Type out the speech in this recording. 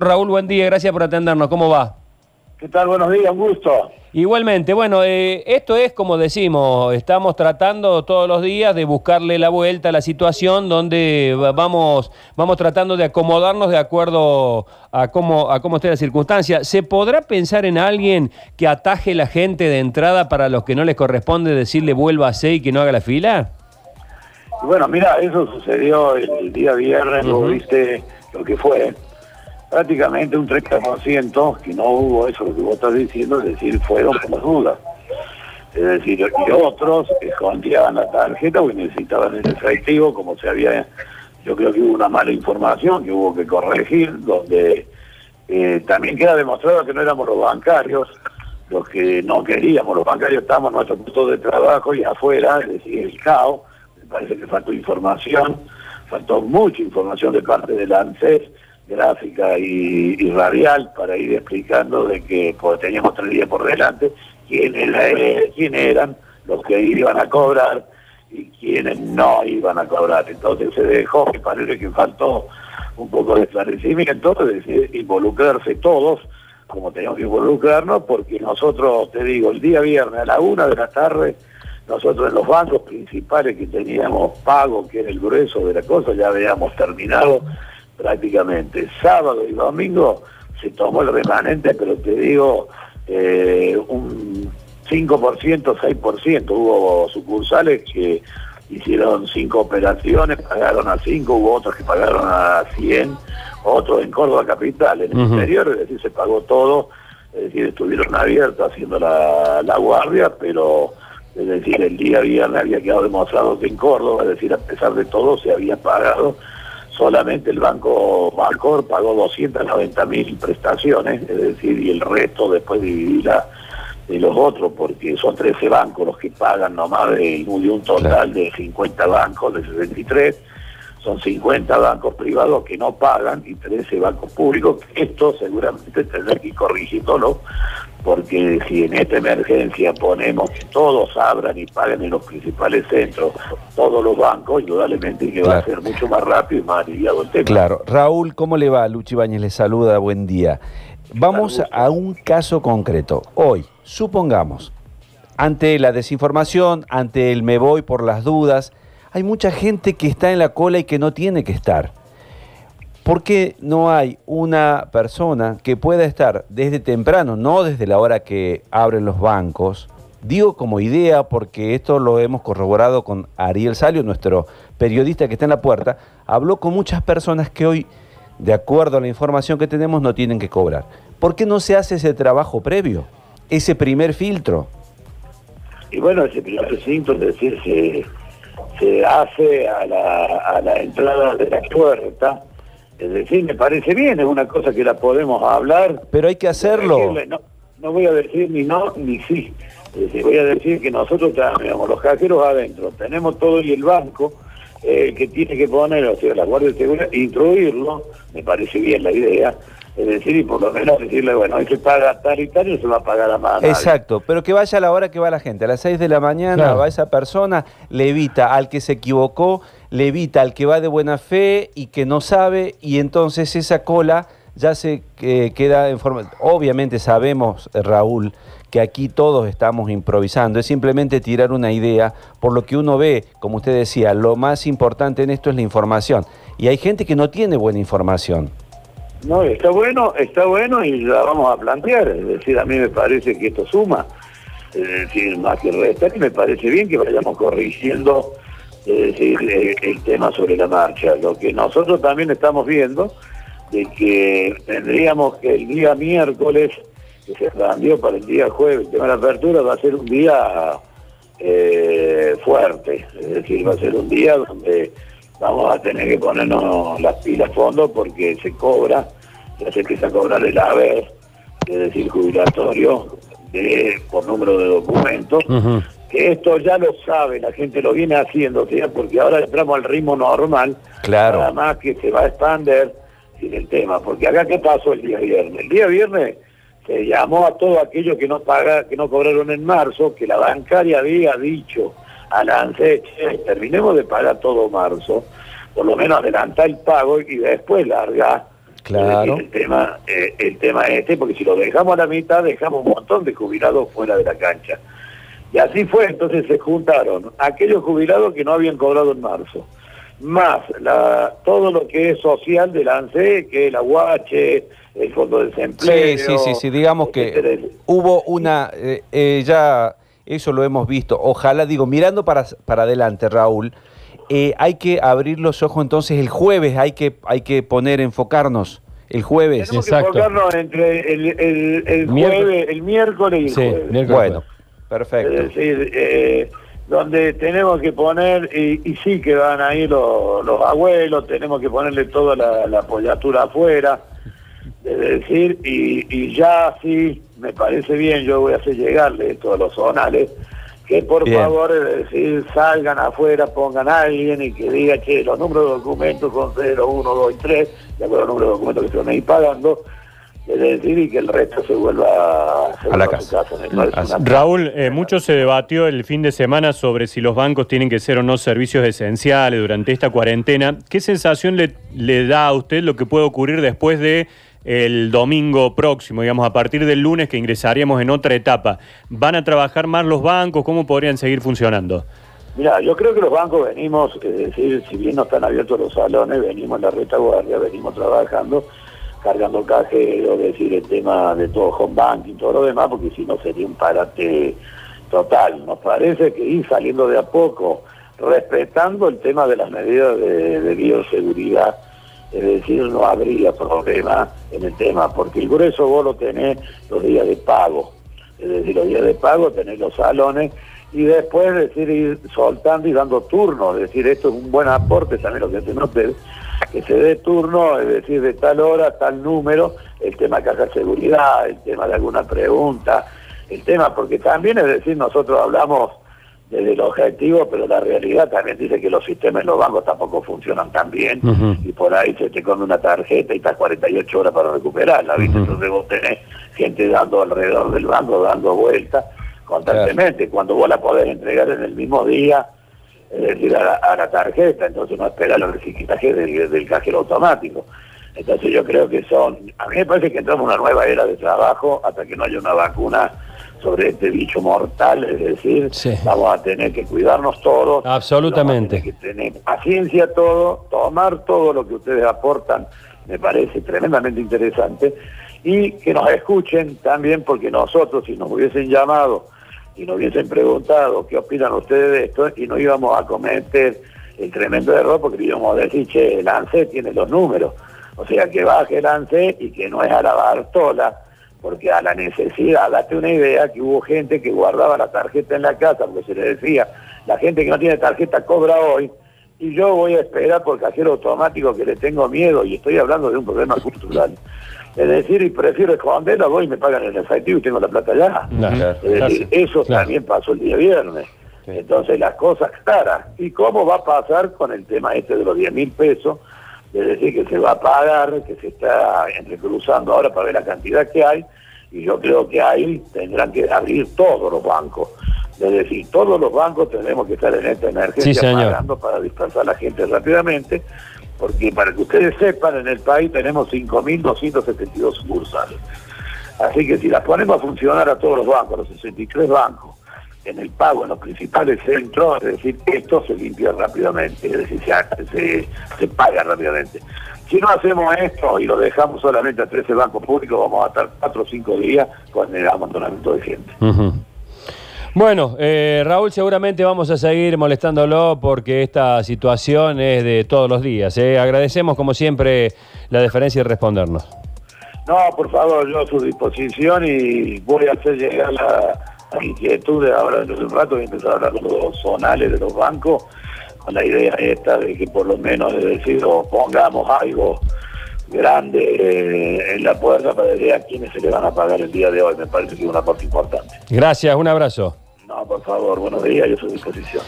Raúl, buen día, gracias por atendernos. ¿Cómo va? ¿Qué tal? Buenos días, un gusto. Igualmente, bueno, eh, esto es como decimos, estamos tratando todos los días de buscarle la vuelta a la situación donde vamos, vamos tratando de acomodarnos de acuerdo a cómo, a cómo esté la circunstancia. ¿Se podrá pensar en alguien que ataje la gente de entrada para los que no les corresponde decirle vuelva a ser y que no haga la fila? Bueno, mira, eso sucedió el día viernes, uh viste lo que fue prácticamente un 30% que no hubo eso que vos estás diciendo, es decir, fueron por las dudas. Es decir, y otros escondían la tarjeta porque necesitaban el efectivo, como se había, yo creo que hubo una mala información que hubo que corregir, donde eh, también queda demostrado que no éramos los bancarios los que no queríamos, los bancarios estábamos en nuestro puesto de trabajo y afuera, es decir, el caos, me parece que faltó información, faltó mucha información de parte del ANSES, gráfica y, radial para ir explicando de que pues, teníamos tres días por delante, quiénes, eran los que iban a cobrar y quiénes no iban a cobrar. Entonces se dejó, que parece que faltó un poco de esclarecimiento, es decir, involucrarse todos, como teníamos que involucrarnos, porque nosotros, te digo, el día viernes a la una de la tarde, nosotros en los bancos principales que teníamos pago, que era el grueso de la cosa, ya habíamos terminado prácticamente. Sábado y domingo se tomó el remanente, pero te digo, eh, un 5%, 6%. Hubo sucursales que hicieron cinco operaciones, pagaron a 5, hubo otros que pagaron a 100, otros en Córdoba Capital. En el interior, es decir, se pagó todo, es decir, estuvieron abiertos haciendo la, la guardia, pero es decir, el día viernes había quedado demostrado que en Córdoba, es decir, a pesar de todo, se había pagado solamente el Banco Marcor pagó 290 mil prestaciones, es decir, y el resto después dividirla de los otros, porque son 13 bancos los que pagan nomás de, un total de 50 bancos, de 63, son 50 bancos privados que no pagan y 13 bancos públicos, esto seguramente tendrá que corregirlo, porque si en esta emergencia ponemos que todos abran y paguen en los principales centros, todos los bancos, indudablemente que va a ser mucho más rápido y más aliviado el tema. Claro. Raúl, ¿cómo le va? Luchi Bañez le saluda, buen día. Vamos a un caso concreto. Hoy, supongamos, ante la desinformación, ante el me voy por las dudas, hay mucha gente que está en la cola y que no tiene que estar. ¿Por qué no hay una persona que pueda estar desde temprano, no desde la hora que abren los bancos? Digo como idea porque esto lo hemos corroborado con Ariel Salio, nuestro periodista que está en la puerta, habló con muchas personas que hoy, de acuerdo a la información que tenemos, no tienen que cobrar. ¿Por qué no se hace ese trabajo previo, ese primer filtro? Y bueno, ese primer filtro, es decir, se, se hace a la, a la entrada de la puerta, es decir, me parece bien, es una cosa que la podemos hablar. Pero hay que hacerlo. no, voy a decir ni no ni sí. Es decir, voy a decir que nosotros tenemos los cajeros adentro, tenemos todo y el banco eh, que tiene que poner, o sea, la Guardia de Seguridad, instruirlo, me parece bien la idea, es decir, y por lo menos decirle, bueno, hay que pagar tal y tal y se va a pagar a mano. Exacto, pero que vaya a la hora que va la gente, a las 6 de la mañana va esa persona, le evita al que se equivocó, le evita al que va de buena fe y que no sabe, y entonces esa cola ya se eh, queda en forma... Obviamente sabemos, eh, Raúl, que aquí todos estamos improvisando, es simplemente tirar una idea, por lo que uno ve, como usted decía, lo más importante en esto es la información, y hay gente que no tiene buena información. No, está bueno, está bueno y la vamos a plantear. Es decir, a mí me parece que esto suma. Es decir, más que resta, y me parece bien que vayamos corrigiendo decir, el, tema sobre la marcha. Lo que nosotros también estamos viendo de que tendríamos que el día miércoles, que se cambió para el día jueves, el tema de la apertura va a ser un día eh, fuerte. Es decir, va a ser un día donde vamos a tener que ponernos las pilas a fondo porque se cobra, ya se empieza a cobrar el haber, es decir, jubilatorio, de, por número de documentos, que esto ya lo sabe, la gente lo viene haciendo, porque ahora entramos al ritmo normal, claro. nada más que se va a expander sin el tema, porque acá qué pasó el día viernes, el día viernes se llamó a todos aquellos que no paga, que no cobraron en marzo, que la bancaria había dicho a la ANSES, terminemos de pagar todo marzo, por lo menos adelantar el pago y después largar Claro. El tema, eh, el tema este, porque si lo dejamos a la mitad, dejamos un montón de jubilados fuera de la cancha. Y así fue, entonces se juntaron aquellos jubilados que no habían cobrado en marzo, más la, todo lo que es social del ANSE, que es la UH, el Fondo de Desempleo. Sí, sí, sí, sí, digamos que hubo una, eh, eh, ya eso lo hemos visto, ojalá, digo, mirando para, para adelante, Raúl, eh, hay que abrir los ojos entonces el jueves, hay que, hay que poner, enfocarnos. El jueves. Tenemos Exacto. que enfocarnos entre el, el, el jueves, el miércoles y el sí, jueves. Bueno, perfecto. Es decir, eh, donde tenemos que poner, y, y, sí que van ahí los, los abuelos, tenemos que ponerle toda la, la apoyatura afuera, es decir, y, y ya sí, me parece bien, yo voy a hacer llegarle esto a los zonales, que por favor, decir, salgan afuera, pongan a alguien y que diga que los números de documentos son 0, 1, 2 y 3, de acuerdo al número de documentos que se van a ir pagando, es decir, y que el resto se vuelva, se a la casa. casa. Raúl, eh, mucho se debatió el fin de semana sobre si los bancos tienen que ser o no servicios esenciales durante esta cuarentena. ¿Qué sensación le, le da a usted lo que puede ocurrir después de el domingo próximo, digamos, a partir del lunes que ingresaríamos en otra etapa. ¿Van a trabajar más los bancos? ¿Cómo podrían seguir funcionando? Mira, yo creo que los bancos venimos, es decir, si bien no están abiertos los salones, venimos en la retaguardia, venimos trabajando, cargando cajero, es decir, el tema de todo home banking todo lo demás, porque si no sería un parate total. Nos parece que ir saliendo de a poco, respetando el tema de las medidas de bioseguridad, es decir, no habría problema en el tema, porque el grueso vos lo tenés los días de pago, es decir, los días de pago tenés los salones y después, decir, ir soltando y dando turno, es decir, esto es un buen aporte también lo que se note, que se dé turno, es decir, de tal hora, tal número, el tema de caja de seguridad, el tema de alguna pregunta, el tema, porque también, es decir, nosotros hablamos desde el objetivo, pero la realidad también dice que los sistemas en los bancos tampoco funcionan tan bien y por ahí se te come una tarjeta y estás 48 horas para recuperarla, ¿viste? Entonces vos tenés gente dando alrededor del banco, dando vueltas constantemente, cuando vos la podés entregar en el mismo día, es decir, a la, tarjeta, entonces no esperar el reciclaje del, del cajero automático. Entonces yo creo que son, a mí me parece que entramos en una nueva era de trabajo hasta que no haya una vacuna sobre este bicho mortal, es decir, vamos a tener que cuidarnos todos. Absolutamente. que tener paciencia todo, tomar todo lo que ustedes aportan, me parece tremendamente interesante, y que nos escuchen también, porque nosotros si nos hubiesen llamado y nos hubiesen preguntado qué opinan ustedes de esto, y no íbamos a cometer el tremendo error, porque íbamos a decir, che, el ANSE tiene los números, o sea, que baje el ANSE y que no es a la Bartola, porque a la necesidad, date una idea que hubo gente que guardaba la tarjeta en la casa, porque se le decía, la gente que no tiene tarjeta cobra hoy, y yo voy a esperar por cajero automático que le tengo miedo, y estoy hablando de un problema cultural. Es decir, y prefiero esconderla, voy y me pagan el efectivo y tengo la plata ya. es decir, eso también pasó el día viernes. Entonces las cosas claras. ¿Y cómo va a pasar con el tema este de los 10 mil pesos? Es decir, que se va a pagar, que se está entrecruzando ahora para ver la cantidad que hay, y yo creo que ahí tendrán que abrir todos los bancos. Es decir, todos los bancos tenemos que estar en esta emergencia pagando para dispersar a la gente rápidamente, porque para que ustedes sepan, en el país tenemos 5.272 sucursales. Así que si las ponemos a funcionar a todos los bancos, los 63 bancos, en el pago en los principales centros, es decir, esto se limpia rápidamente, es decir, se, se, paga rápidamente. Si no hacemos esto y lo dejamos solamente a 13 bancos públicos, vamos a estar 4 o 5 días con el amontonamiento de gente. Bueno, eh, Raúl, seguramente vamos a seguir molestándolo porque esta situación es de todos los días. ¿eh? Agradecemos, como siempre, la deferencia y respondernos. No, por favor, yo a su disposición y voy a hacer llegar la inquietud ahora dentro de un rato voy a empezar a hablar con los zonales de los bancos con la idea esta de que por lo menos es decir pongamos algo grande eh, en la puerta para decir a quiénes se le van a pagar el día de hoy. Me parece que es una parte importante. Gracias un abrazo. No por favor buenos días yo soy a su disposición